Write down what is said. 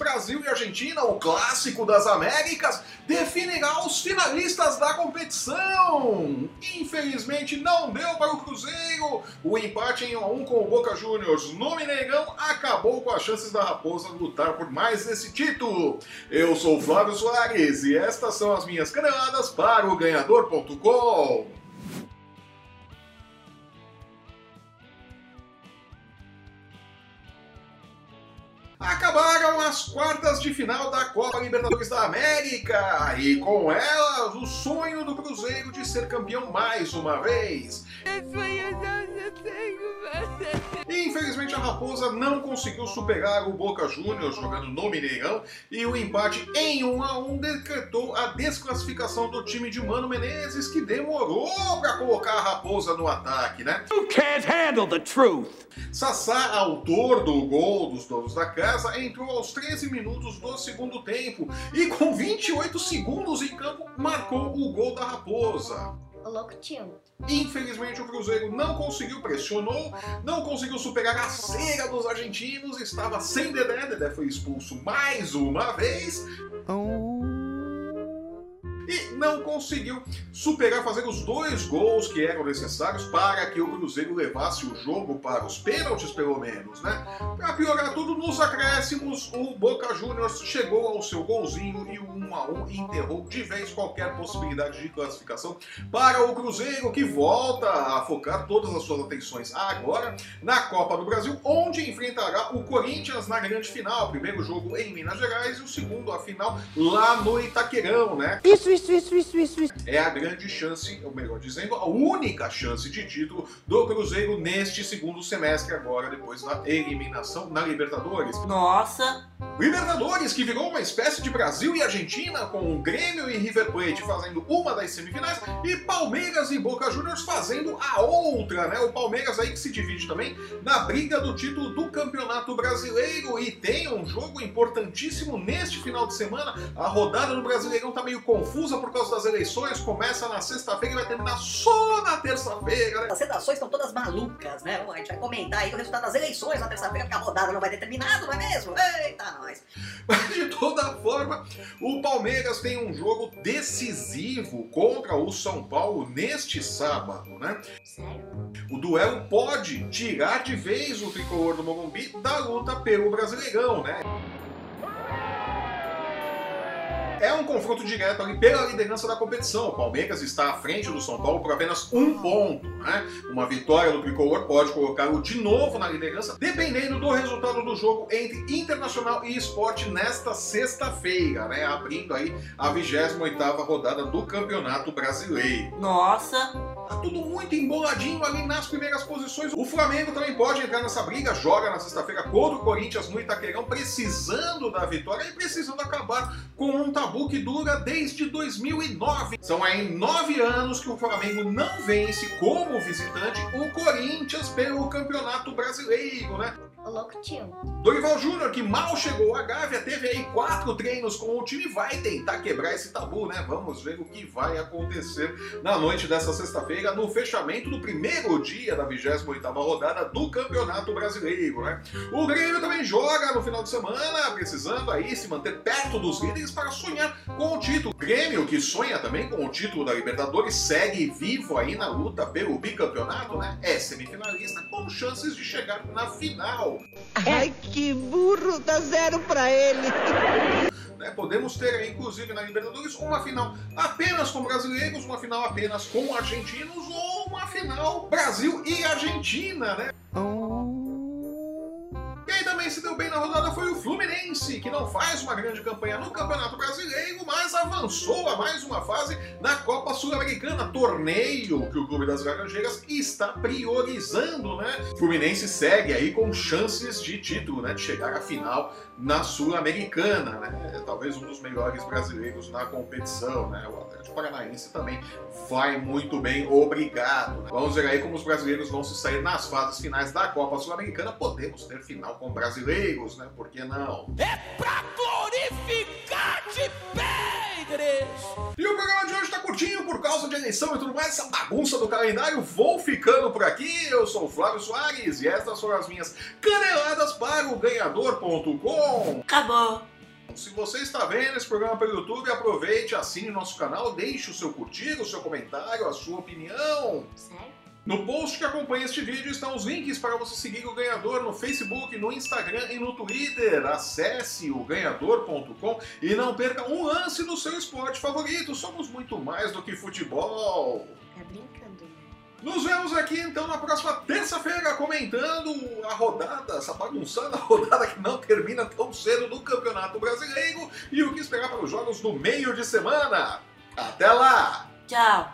Brasil e Argentina, o clássico das Américas, definirá os finalistas da competição. Infelizmente não deu para o Cruzeiro. O empate em 1 a 1 com o Boca Juniors no Mineirão acabou com as chances da Raposa lutar por mais esse título. Eu sou Flávio Soares e estas são as minhas caneladas para o ganhador.com. Acabaram as quartas de final da Copa Libertadores da América e com elas o sonho do Cruzeiro de ser campeão mais uma vez. Infelizmente a Raposa não conseguiu superar o Boca Juniors jogando no Mineirão e o empate em 1 a 1 decretou a desclassificação do time de Mano Menezes que demorou para colocar a Raposa no ataque, né? You can't handle the truth. Sassá, autor do gol dos donos da casa, entrou aos 13 minutos do segundo tempo e com 28 segundos em campo marcou o gol da Raposa. O louco tio. Infelizmente o Cruzeiro não conseguiu, pressionou, não conseguiu superar a cera dos argentinos, estava sem Dedé, Dedé foi expulso mais uma vez e não conseguiu superar, fazer os dois gols que eram necessários para que o Cruzeiro levasse o jogo para os pênaltis, pelo menos, né? Para piorar tudo, nos acréscimos, o Boca Juniors chegou ao seu golzinho e o 1 a 1 enterrou de vez qualquer possibilidade de classificação para o Cruzeiro, que volta a focar todas as suas atenções agora na Copa do Brasil, onde enfrentará o Corinthians na grande final. Primeiro jogo em Minas Gerais e o segundo, a final, lá no Itaquerão, né? Isso, isso, isso, isso, isso, isso. é a grande chance, ou melhor dizendo, a única chance de título do Cruzeiro neste segundo semestre agora, depois da eliminação na Libertadores. Nossa, Libertadores, que virou uma espécie de Brasil e Argentina, com o Grêmio e River Plate fazendo uma das semifinais e Palmeiras e Boca Juniors fazendo a outra, né? O Palmeiras aí que se divide também na briga do título do Campeonato Brasileiro e tem um jogo importantíssimo neste final de semana. A rodada do Brasileirão tá meio confusa por causa das eleições, começa na sexta-feira e vai terminar só na terça-feira, né? as redações estão todas malucas, né? A gente vai comentar aí o resultado das eleições na terça-feira, porque a rodada não vai ter terminado, não é mesmo? Eita, nós. Mas de toda forma, o Palmeiras tem um jogo decisivo contra o São Paulo neste sábado, né? Sério? O duelo pode tirar de vez o tricolor do Morumbi da luta pelo Brasileirão, né? É um confronto direto ali pela liderança da competição. O Palmeiras está à frente do São Paulo por apenas um ponto. Né? Uma vitória do tricolor pode colocá-lo de novo na liderança, dependendo do resultado do jogo entre Internacional e Esporte nesta sexta-feira, né? abrindo aí a 28ª rodada do Campeonato Brasileiro. Nossa, tudo muito emboladinho ali nas primeiras posições. O Flamengo também pode entrar nessa briga, joga na sexta-feira contra o Corinthians no Itaquerão, precisando da vitória e precisando acabar com um tabu que dura desde 2009. São aí nove anos que o Flamengo não vence como visitante o Corinthians pelo Campeonato Brasileiro, né? O louco tio. Dorival Júnior, que mal chegou à Gávea, teve aí quatro treinos com o time, vai tentar quebrar esse tabu, né? Vamos ver o que vai acontecer na noite dessa sexta-feira, no fechamento do primeiro dia da 28ª rodada do Campeonato Brasileiro, né? O Grêmio também joga no final de semana, precisando aí se manter perto dos líderes para sonhar com o título. Grêmio, que sonha também com o título da Libertadores, segue vivo aí na luta pelo bicampeonato, né? É semifinalista com chances de chegar na final. Ai, que burro, dá zero pra ele. né? Podemos ter inclusive na Libertadores, uma final apenas com brasileiros, uma final apenas com argentinos ou uma final Brasil e Argentina, né? Que não faz uma grande campanha no Campeonato Brasileiro, mas avançou a mais uma fase na Copa Sul-Americana, torneio que o Clube das Laranjeiras está priorizando, né? O Fluminense segue aí com chances de título, né? De chegar à final na Sul-Americana, né? Talvez um dos melhores brasileiros na competição, né? O Atlético Paranaense também vai muito bem, obrigado. né? Vamos ver aí como os brasileiros vão se sair nas fases finais da Copa Sul-Americana. Podemos ter final com brasileiros, né? Por que não? É pra glorificar de três. E o programa de hoje tá curtinho por causa de eleição e tudo mais, essa bagunça do calendário. Vou ficando por aqui. Eu sou o Flávio Soares e estas foram as minhas caneladas para o ganhador.com. Acabou. Se você está vendo esse programa pelo YouTube, aproveite, assine nosso canal, deixe o seu curtir, o seu comentário, a sua opinião. Sério? No post que acompanha este vídeo estão os links para você seguir o ganhador no Facebook, no Instagram e no Twitter. Acesse o ganhador.com e não perca um lance do seu esporte favorito. Somos muito mais do que futebol. Tá brincando, né? Nos vemos aqui então na próxima terça-feira comentando a rodada, essa bagunçada rodada que não termina tão cedo do Campeonato Brasileiro e o que esperar para os jogos no meio de semana. Até lá! Tchau.